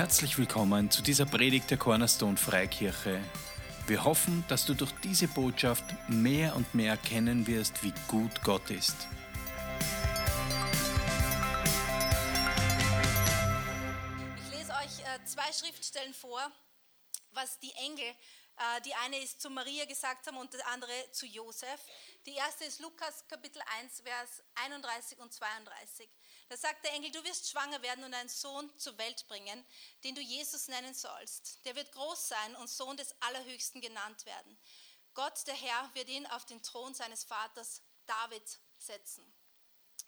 Herzlich willkommen zu dieser Predigt der Cornerstone Freikirche. Wir hoffen, dass du durch diese Botschaft mehr und mehr erkennen wirst, wie gut Gott ist. Ich lese euch äh, zwei Schriftstellen vor, was die Engel, die eine ist zu Maria gesagt haben und die andere zu Josef. Die erste ist Lukas Kapitel 1, Vers 31 und 32. Da sagt der Engel, du wirst schwanger werden und einen Sohn zur Welt bringen, den du Jesus nennen sollst. Der wird groß sein und Sohn des Allerhöchsten genannt werden. Gott, der Herr, wird ihn auf den Thron seines Vaters David setzen.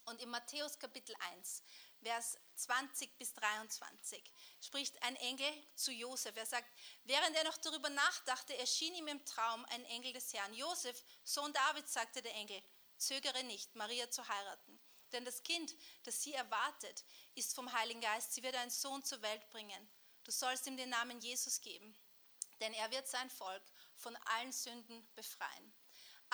Und in Matthäus Kapitel 1, Vers 20 bis 23 spricht ein Engel zu Josef. Er sagt, während er noch darüber nachdachte, erschien ihm im Traum ein Engel des Herrn. Josef, Sohn Davids, sagte der Engel, zögere nicht, Maria zu heiraten denn das Kind, das sie erwartet, ist vom Heiligen Geist. Sie wird einen Sohn zur Welt bringen. Du sollst ihm den Namen Jesus geben, denn er wird sein Volk von allen Sünden befreien.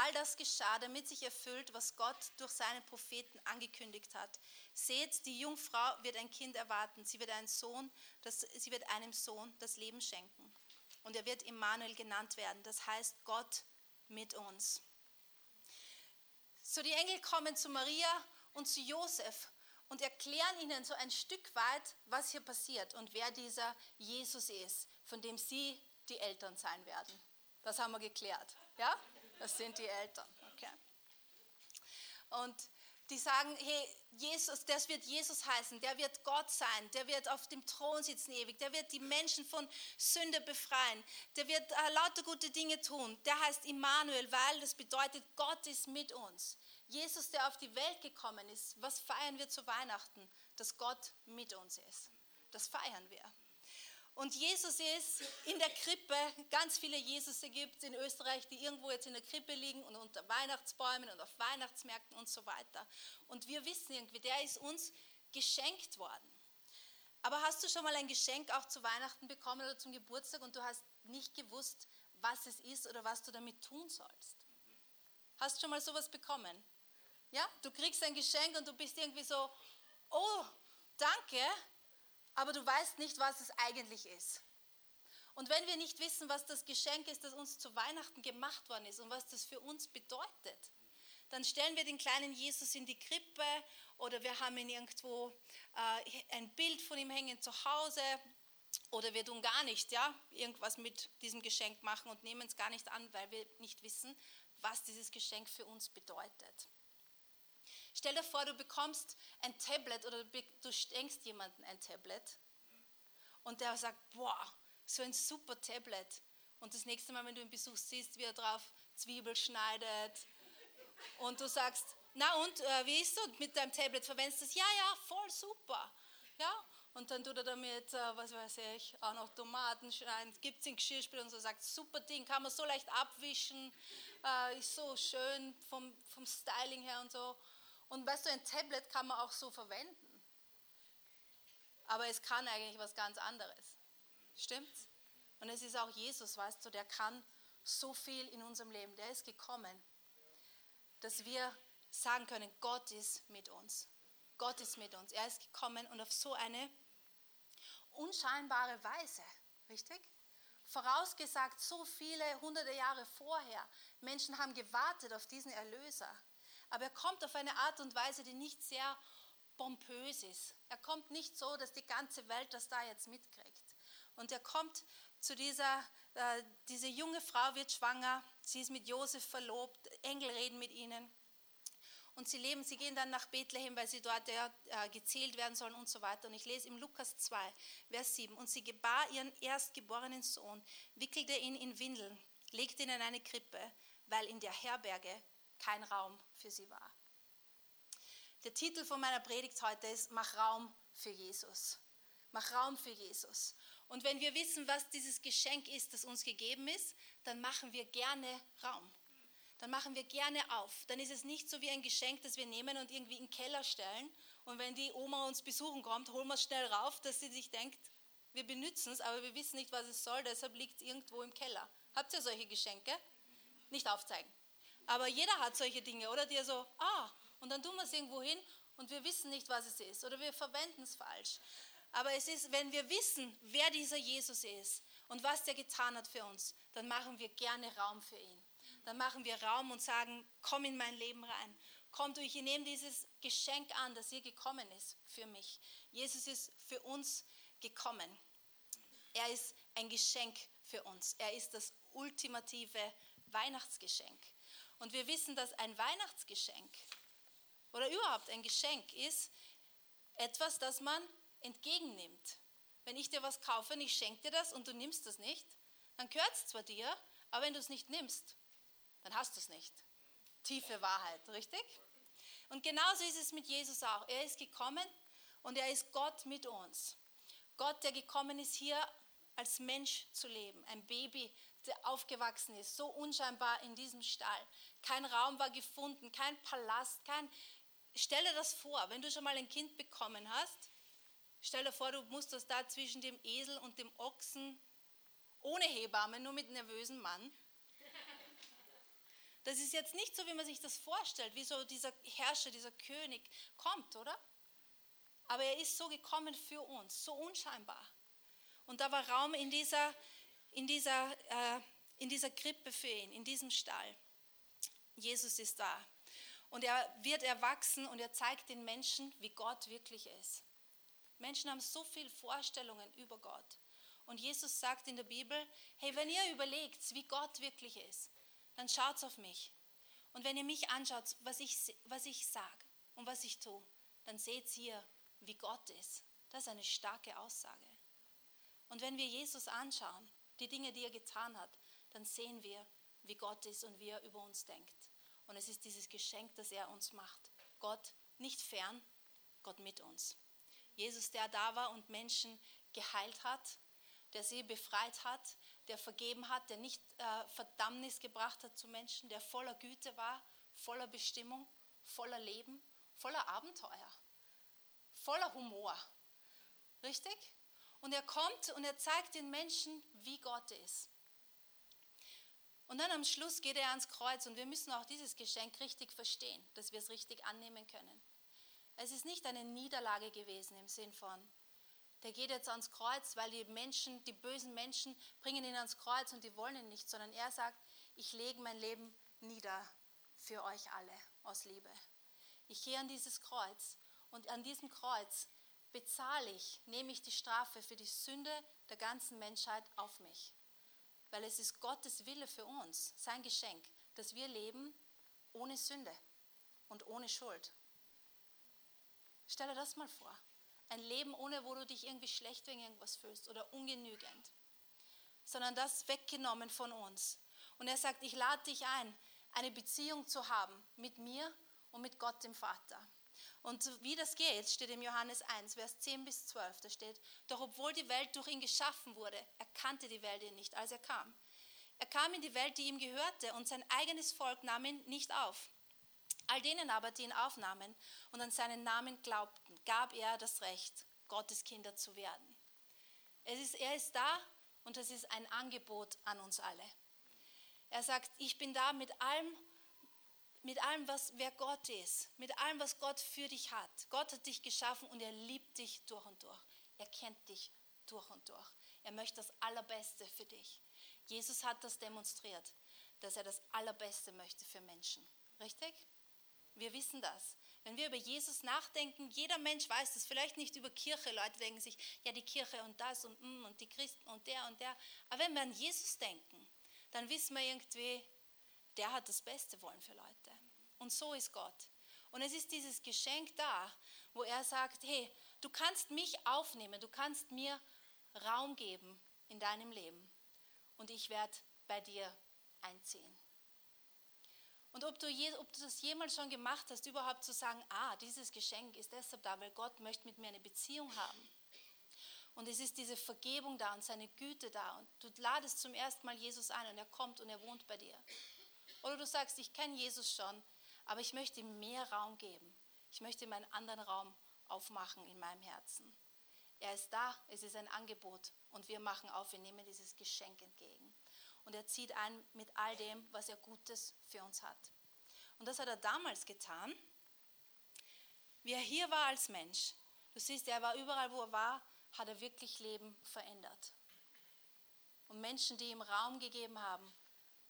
All das geschah, damit sich erfüllt, was Gott durch seine Propheten angekündigt hat. Seht, die Jungfrau wird ein Kind erwarten. Sie wird, einen Sohn, das, sie wird einem Sohn das Leben schenken. Und er wird Immanuel genannt werden. Das heißt Gott mit uns. So die Engel kommen zu Maria und zu Josef und erklären ihnen so ein Stück weit, was hier passiert und wer dieser Jesus ist, von dem sie die Eltern sein werden. Das haben wir geklärt. Ja? Das sind die Eltern. Okay. Und die sagen, hey, Jesus, das wird Jesus heißen, der wird Gott sein, der wird auf dem Thron sitzen ewig, der wird die Menschen von Sünde befreien, der wird äh, lauter gute Dinge tun. Der heißt Immanuel, weil das bedeutet, Gott ist mit uns. Jesus, der auf die Welt gekommen ist, was feiern wir zu Weihnachten? Dass Gott mit uns ist. Das feiern wir. Und Jesus ist in der Krippe, ganz viele Jesus gibt es in Österreich, die irgendwo jetzt in der Krippe liegen und unter Weihnachtsbäumen und auf Weihnachtsmärkten und so weiter. Und wir wissen irgendwie, der ist uns geschenkt worden. Aber hast du schon mal ein Geschenk auch zu Weihnachten bekommen oder zum Geburtstag und du hast nicht gewusst, was es ist oder was du damit tun sollst? Hast du schon mal sowas bekommen? Ja, du kriegst ein Geschenk und du bist irgendwie so, oh, danke, aber du weißt nicht, was es eigentlich ist. Und wenn wir nicht wissen, was das Geschenk ist, das uns zu Weihnachten gemacht worden ist und was das für uns bedeutet, dann stellen wir den kleinen Jesus in die Krippe oder wir haben ihn irgendwo äh, ein Bild von ihm hängen zu Hause oder wir tun gar nicht, ja, irgendwas mit diesem Geschenk machen und nehmen es gar nicht an, weil wir nicht wissen, was dieses Geschenk für uns bedeutet. Stell dir vor, du bekommst ein Tablet oder du schenkst jemandem ein Tablet und der sagt, boah, so ein super Tablet. Und das nächste Mal, wenn du ihn besuchst, siehst, wie er drauf Zwiebel schneidet und du sagst, na und, äh, wie ist du mit deinem Tablet? Verwendest du es? Ja, ja, voll super. Ja, und dann tut er damit, äh, was weiß ich, auch noch Tomaten schneiden, gibt es in Geschirrspül und so, sagt, super Ding, kann man so leicht abwischen, äh, ist so schön vom, vom Styling her und so. Und weißt du, ein Tablet kann man auch so verwenden. Aber es kann eigentlich was ganz anderes. Stimmt's? Und es ist auch Jesus, weißt du, der kann so viel in unserem Leben. Der ist gekommen, dass wir sagen können, Gott ist mit uns. Gott ist mit uns. Er ist gekommen und auf so eine unscheinbare Weise, richtig? Vorausgesagt, so viele hunderte Jahre vorher. Menschen haben gewartet auf diesen Erlöser. Aber er kommt auf eine Art und Weise, die nicht sehr pompös ist. Er kommt nicht so, dass die ganze Welt das da jetzt mitkriegt. Und er kommt zu dieser, äh, diese junge Frau wird schwanger, sie ist mit Josef verlobt, Engel reden mit ihnen. Und sie leben, sie gehen dann nach Bethlehem, weil sie dort äh, gezählt werden sollen und so weiter. Und ich lese im Lukas 2, Vers 7. Und sie gebar ihren erstgeborenen Sohn, wickelte ihn in Windeln, legte ihn in eine Krippe, weil in der Herberge kein Raum für sie war. Der Titel von meiner Predigt heute ist Mach Raum für Jesus. Mach Raum für Jesus. Und wenn wir wissen, was dieses Geschenk ist, das uns gegeben ist, dann machen wir gerne Raum. Dann machen wir gerne auf. Dann ist es nicht so wie ein Geschenk, das wir nehmen und irgendwie in den Keller stellen. Und wenn die Oma uns besuchen kommt, holen wir es schnell rauf, dass sie sich denkt, wir benutzen es, aber wir wissen nicht, was es soll, deshalb liegt es irgendwo im Keller. Habt ihr solche Geschenke? Nicht aufzeigen. Aber jeder hat solche Dinge, oder? Die er so, ah, und dann tun wir es irgendwo hin und wir wissen nicht, was es ist oder wir verwenden es falsch. Aber es ist, wenn wir wissen, wer dieser Jesus ist und was der getan hat für uns, dann machen wir gerne Raum für ihn. Dann machen wir Raum und sagen, komm in mein Leben rein. Komm du, ich nehme dieses Geschenk an, das hier gekommen ist für mich. Jesus ist für uns gekommen. Er ist ein Geschenk für uns. Er ist das ultimative Weihnachtsgeschenk. Und wir wissen, dass ein Weihnachtsgeschenk oder überhaupt ein Geschenk ist etwas, das man entgegennimmt. Wenn ich dir was kaufe und ich schenke dir das und du nimmst es nicht, dann gehört es zwar dir, aber wenn du es nicht nimmst, dann hast du es nicht. Tiefe Wahrheit, richtig? Und genauso ist es mit Jesus auch. Er ist gekommen und er ist Gott mit uns. Gott, der gekommen ist, hier als Mensch zu leben. Ein Baby, aufgewachsen ist, so unscheinbar in diesem Stall. Kein Raum war gefunden, kein Palast, kein. Stelle das vor, wenn du schon mal ein Kind bekommen hast, stell dir vor, du musst das da zwischen dem Esel und dem Ochsen ohne Hebamme, nur mit nervösen Mann. Das ist jetzt nicht so, wie man sich das vorstellt, wie so dieser Herrscher, dieser König kommt, oder? Aber er ist so gekommen für uns, so unscheinbar. Und da war Raum in dieser, in dieser, äh, in dieser Krippe für ihn, in diesem Stall. Jesus ist da. Und er wird erwachsen und er zeigt den Menschen, wie Gott wirklich ist. Menschen haben so viele Vorstellungen über Gott. Und Jesus sagt in der Bibel, hey, wenn ihr überlegt, wie Gott wirklich ist, dann schaut auf mich. Und wenn ihr mich anschaut, was ich, was ich sage und was ich tue, dann seht ihr, wie Gott ist. Das ist eine starke Aussage. Und wenn wir Jesus anschauen, die Dinge, die er getan hat, dann sehen wir, wie Gott ist und wie er über uns denkt. Und es ist dieses Geschenk, das er uns macht. Gott nicht fern, Gott mit uns. Jesus, der da war und Menschen geheilt hat, der sie befreit hat, der vergeben hat, der nicht äh, Verdammnis gebracht hat zu Menschen, der voller Güte war, voller Bestimmung, voller Leben, voller Abenteuer, voller Humor. Richtig? Und er kommt und er zeigt den Menschen, wie Gott ist. Und dann am Schluss geht er ans Kreuz und wir müssen auch dieses Geschenk richtig verstehen, dass wir es richtig annehmen können. Es ist nicht eine Niederlage gewesen im Sinn von, der geht jetzt ans Kreuz, weil die Menschen, die bösen Menschen bringen ihn ans Kreuz und die wollen ihn nicht, sondern er sagt, ich lege mein Leben nieder für euch alle aus Liebe. Ich gehe an dieses Kreuz und an diesem Kreuz bezahle ich, nehme ich die Strafe für die Sünde der ganzen Menschheit auf mich. Weil es ist Gottes Wille für uns, sein Geschenk, dass wir leben ohne Sünde und ohne Schuld. Stell dir das mal vor. Ein Leben ohne, wo du dich irgendwie schlecht wegen irgendwas fühlst oder ungenügend. Sondern das weggenommen von uns. Und er sagt, ich lade dich ein, eine Beziehung zu haben mit mir und mit Gott dem Vater. Und wie das geht, steht im Johannes 1, Vers 10 bis 12. Da steht, doch obwohl die Welt durch ihn geschaffen wurde, erkannte die Welt ihn nicht, als er kam. Er kam in die Welt, die ihm gehörte, und sein eigenes Volk nahm ihn nicht auf. All denen aber, die ihn aufnahmen und an seinen Namen glaubten, gab er das Recht, Gottes Kinder zu werden. Es ist, er ist da und es ist ein Angebot an uns alle. Er sagt, ich bin da mit allem, mit allem, was, wer Gott ist, mit allem, was Gott für dich hat. Gott hat dich geschaffen und er liebt dich durch und durch. Er kennt dich durch und durch. Er möchte das Allerbeste für dich. Jesus hat das demonstriert, dass er das Allerbeste möchte für Menschen. Richtig? Wir wissen das. Wenn wir über Jesus nachdenken, jeder Mensch weiß das. Vielleicht nicht über Kirche. Leute denken sich, ja, die Kirche und das und, mm, und die Christen und der und der. Aber wenn wir an Jesus denken, dann wissen wir irgendwie, der hat das Beste wollen für Leute. Und so ist Gott. Und es ist dieses Geschenk da, wo er sagt, hey, du kannst mich aufnehmen, du kannst mir Raum geben in deinem Leben und ich werde bei dir einziehen. Und ob du, je, ob du das jemals schon gemacht hast, überhaupt zu sagen, ah, dieses Geschenk ist deshalb da, weil Gott möchte mit mir eine Beziehung haben. Und es ist diese Vergebung da und seine Güte da. Und du ladest zum ersten Mal Jesus ein und er kommt und er wohnt bei dir. Oder du sagst, ich kenne Jesus schon, aber ich möchte ihm mehr Raum geben. Ich möchte ihm einen anderen Raum aufmachen in meinem Herzen. Er ist da, es ist ein Angebot und wir machen auf, wir nehmen dieses Geschenk entgegen. Und er zieht ein mit all dem, was er Gutes für uns hat. Und das hat er damals getan, wie er hier war als Mensch. Du siehst, er war überall, wo er war, hat er wirklich Leben verändert. Und Menschen, die ihm Raum gegeben haben,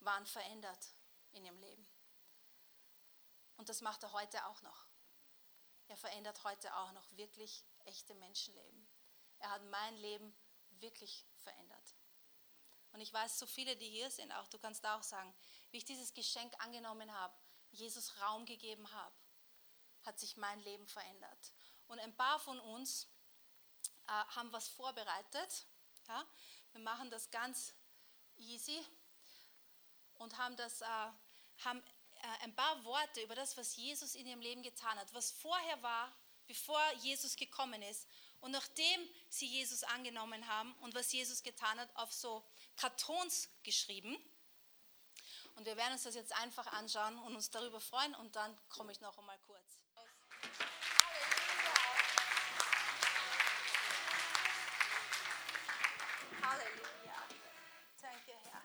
waren verändert in ihrem Leben. Das macht er heute auch noch. Er verändert heute auch noch wirklich echte Menschenleben. Er hat mein Leben wirklich verändert. Und ich weiß, so viele, die hier sind, auch du kannst auch sagen, wie ich dieses Geschenk angenommen habe, Jesus Raum gegeben habe, hat sich mein Leben verändert. Und ein paar von uns äh, haben was vorbereitet. Ja? Wir machen das ganz easy und haben, das, äh, haben ein paar Worte über das, was Jesus in ihrem Leben getan hat, was vorher war, bevor Jesus gekommen ist und nachdem sie Jesus angenommen haben und was Jesus getan hat, auf so Kartons geschrieben. Und wir werden uns das jetzt einfach anschauen und uns darüber freuen und dann komme ich noch einmal kurz. Halleluja. Danke, Herr.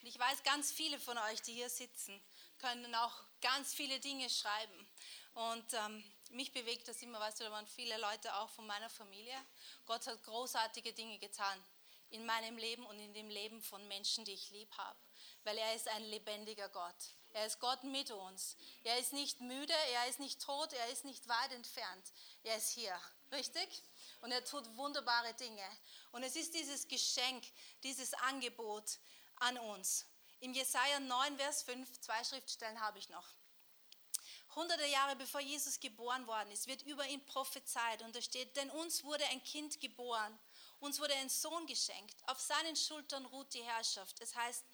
Und ich weiß, ganz viele von euch, die hier sitzen, können auch ganz viele Dinge schreiben. Und ähm, mich bewegt das immer, weißt du, da waren viele Leute auch von meiner Familie. Gott hat großartige Dinge getan in meinem Leben und in dem Leben von Menschen, die ich lieb habe, weil er ist ein lebendiger Gott. Er ist Gott mit uns. Er ist nicht müde, er ist nicht tot, er ist nicht weit entfernt. Er ist hier, richtig? Und er tut wunderbare Dinge. Und es ist dieses Geschenk, dieses Angebot an uns. Im Jesaja 9, Vers 5, zwei Schriftstellen habe ich noch. Hunderte Jahre bevor Jesus geboren worden ist, wird über ihn prophezeit und da steht, denn uns wurde ein Kind geboren, uns wurde ein Sohn geschenkt, auf seinen Schultern ruht die Herrschaft. Es heißt,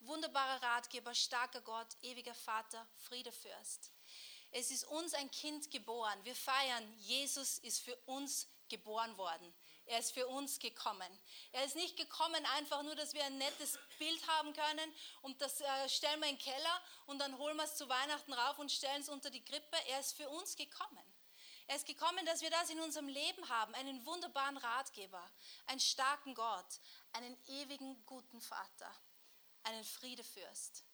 wunderbarer Ratgeber, starker Gott, ewiger Vater, Friedefürst. Es ist uns ein Kind geboren. Wir feiern, Jesus ist für uns geboren worden. Er ist für uns gekommen. Er ist nicht gekommen einfach nur, dass wir ein nettes Bild haben können und das äh, stellen wir in den Keller und dann holen wir es zu Weihnachten rauf und stellen es unter die Krippe. Er ist für uns gekommen. Er ist gekommen, dass wir das in unserem Leben haben, einen wunderbaren Ratgeber, einen starken Gott, einen ewigen guten Vater, einen Friedefürst,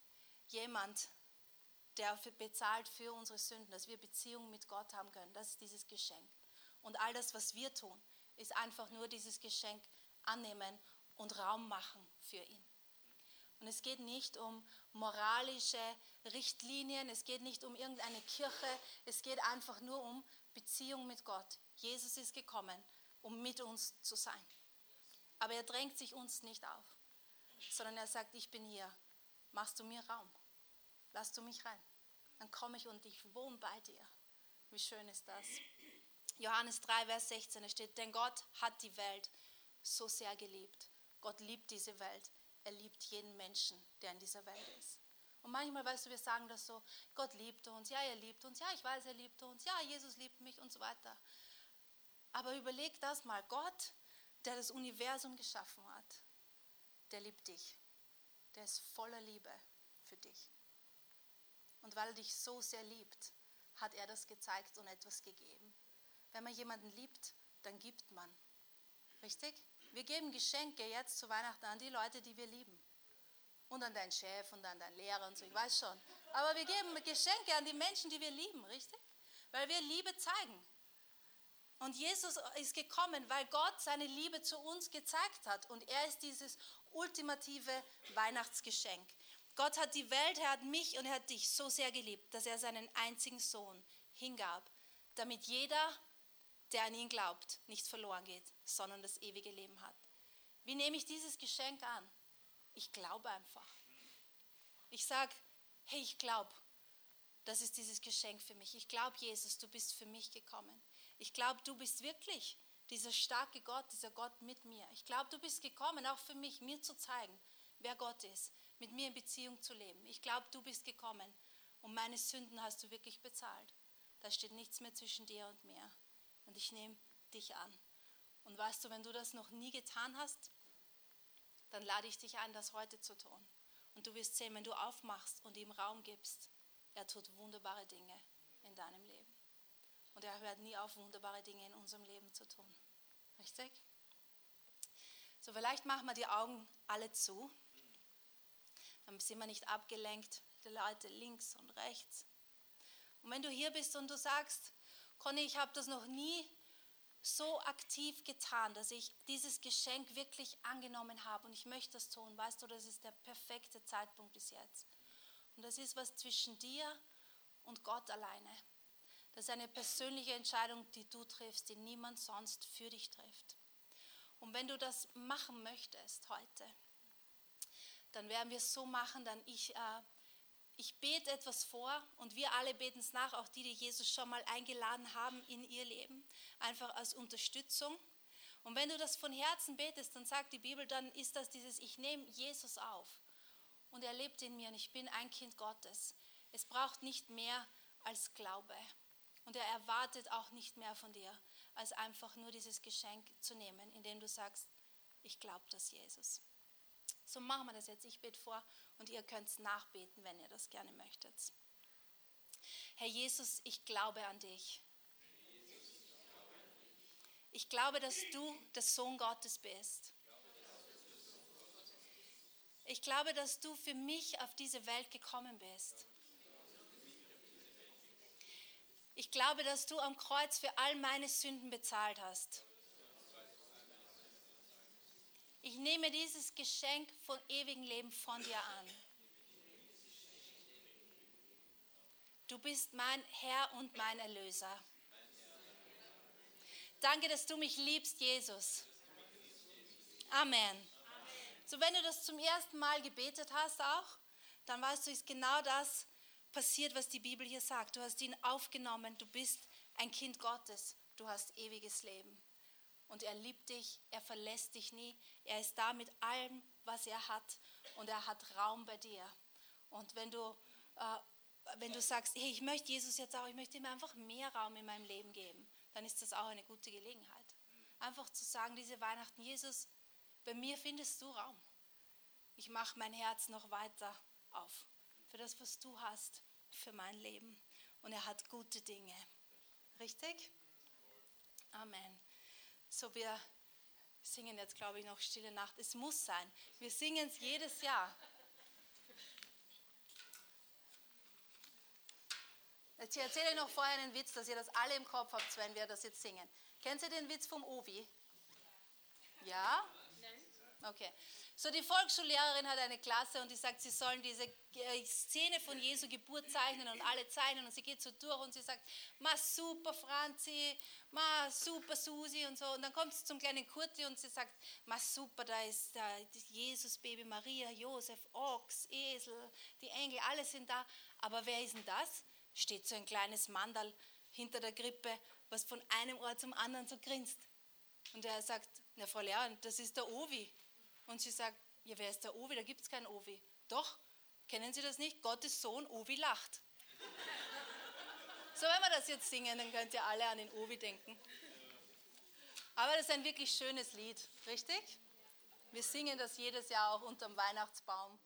jemand, der bezahlt für unsere Sünden, dass wir Beziehungen mit Gott haben können. Das ist dieses Geschenk. Und all das, was wir tun, ist einfach nur dieses Geschenk annehmen und Raum machen für ihn. Und es geht nicht um moralische Richtlinien, es geht nicht um irgendeine Kirche, es geht einfach nur um Beziehung mit Gott. Jesus ist gekommen, um mit uns zu sein. Aber er drängt sich uns nicht auf, sondern er sagt, ich bin hier, machst du mir Raum, lass du mich rein, dann komme ich und ich wohne bei dir. Wie schön ist das? Johannes 3, Vers 16, es steht, denn Gott hat die Welt so sehr geliebt. Gott liebt diese Welt. Er liebt jeden Menschen, der in dieser Welt ist. Und manchmal, weißt du, wir sagen das so, Gott liebt uns, ja, er liebt uns, ja, ich weiß, er liebt uns, ja, Jesus liebt mich und so weiter. Aber überleg das mal, Gott, der das Universum geschaffen hat, der liebt dich. Der ist voller Liebe für dich. Und weil er dich so sehr liebt, hat er das gezeigt und etwas gegeben. Wenn man jemanden liebt, dann gibt man. Richtig? Wir geben Geschenke jetzt zu Weihnachten an die Leute, die wir lieben. Und an deinen Chef und an deinen Lehrer und so, ich weiß schon. Aber wir geben Geschenke an die Menschen, die wir lieben, richtig? Weil wir Liebe zeigen. Und Jesus ist gekommen, weil Gott seine Liebe zu uns gezeigt hat. Und er ist dieses ultimative Weihnachtsgeschenk. Gott hat die Welt, er hat mich und er hat dich so sehr geliebt, dass er seinen einzigen Sohn hingab, damit jeder, der an ihn glaubt, nicht verloren geht, sondern das ewige Leben hat. Wie nehme ich dieses Geschenk an? Ich glaube einfach. Ich sage, hey, ich glaube, das ist dieses Geschenk für mich. Ich glaube, Jesus, du bist für mich gekommen. Ich glaube, du bist wirklich dieser starke Gott, dieser Gott mit mir. Ich glaube, du bist gekommen, auch für mich, mir zu zeigen, wer Gott ist, mit mir in Beziehung zu leben. Ich glaube, du bist gekommen und meine Sünden hast du wirklich bezahlt. Da steht nichts mehr zwischen dir und mir und ich nehme dich an. Und weißt du, wenn du das noch nie getan hast, dann lade ich dich ein, das heute zu tun. Und du wirst sehen, wenn du aufmachst und ihm Raum gibst, er tut wunderbare Dinge in deinem Leben. Und er hört nie auf, wunderbare Dinge in unserem Leben zu tun. Richtig? So, vielleicht machen wir die Augen alle zu. Dann sind wir nicht abgelenkt, die Leute links und rechts. Und wenn du hier bist und du sagst, Conny, ich habe das noch nie so aktiv getan, dass ich dieses Geschenk wirklich angenommen habe und ich möchte das tun. Weißt du, das ist der perfekte Zeitpunkt bis jetzt. Und das ist was zwischen dir und Gott alleine. Das ist eine persönliche Entscheidung, die du triffst, die niemand sonst für dich trifft. Und wenn du das machen möchtest heute, dann werden wir es so machen, dann ich, äh, ich bete etwas vor und wir alle beten es nach, auch die, die Jesus schon mal eingeladen haben in ihr Leben, einfach als Unterstützung. Und wenn du das von Herzen betest, dann sagt die Bibel, dann ist das dieses, ich nehme Jesus auf und er lebt in mir und ich bin ein Kind Gottes. Es braucht nicht mehr als Glaube. Und er erwartet auch nicht mehr von dir, als einfach nur dieses Geschenk zu nehmen, indem du sagst, ich glaube das Jesus. So machen wir das jetzt. Ich bete vor und ihr könnt es nachbeten, wenn ihr das gerne möchtet. Herr Jesus, ich glaube an dich. Ich glaube, dass du der Sohn Gottes bist. Ich glaube, dass du für mich auf diese Welt gekommen bist. Ich glaube, dass du am Kreuz für all meine Sünden bezahlt hast. Ich nehme dieses Geschenk von ewigem Leben von dir an. Du bist mein Herr und mein Erlöser. Danke, dass du mich liebst, Jesus. Amen. So, wenn du das zum ersten Mal gebetet hast auch, dann weißt du, ist genau das, passiert, was die Bibel hier sagt. Du hast ihn aufgenommen, du bist ein Kind Gottes, du hast ewiges Leben. Und er liebt dich, er verlässt dich nie, er ist da mit allem, was er hat und er hat Raum bei dir. Und wenn du, äh, wenn du sagst, hey, ich möchte Jesus jetzt auch, ich möchte ihm einfach mehr Raum in meinem Leben geben, dann ist das auch eine gute Gelegenheit. Einfach zu sagen, diese Weihnachten, Jesus, bei mir findest du Raum. Ich mache mein Herz noch weiter auf für das, was du hast für mein Leben. Und er hat gute Dinge. Richtig? Amen. So, wir singen jetzt, glaube ich, noch Stille Nacht. Es muss sein. Wir singen es jedes Jahr. Jetzt erzähle ich noch vorher einen Witz, dass ihr das alle im Kopf habt, wenn wir das jetzt singen. Kennt ihr den Witz vom Ovi? Ja? Okay. So, die Volksschullehrerin hat eine Klasse und die sagt, sie sollen diese äh, Szene von Jesu Geburt zeichnen und alle zeichnen und sie geht so durch und sie sagt, ma super Franzi, ma super Susi und so und dann kommt sie zum kleinen Kurti und sie sagt, ma super, da ist da Jesus, Baby Maria, Josef, Ochs, Esel, die Engel, alle sind da, aber wer ist denn das? Steht so ein kleines Mandal hinter der Krippe, was von einem Ort zum anderen so grinst. Und er sagt, na Frau Lehrerin, das ist der Ovi. Und sie sagt, ja, wer ist der Ovi? Da gibt es keinen Ovi. Doch, kennen Sie das nicht? Gottes Sohn Ovi lacht. So, wenn wir das jetzt singen, dann könnt ihr alle an den Ovi denken. Aber das ist ein wirklich schönes Lied, richtig? Wir singen das jedes Jahr auch unterm Weihnachtsbaum.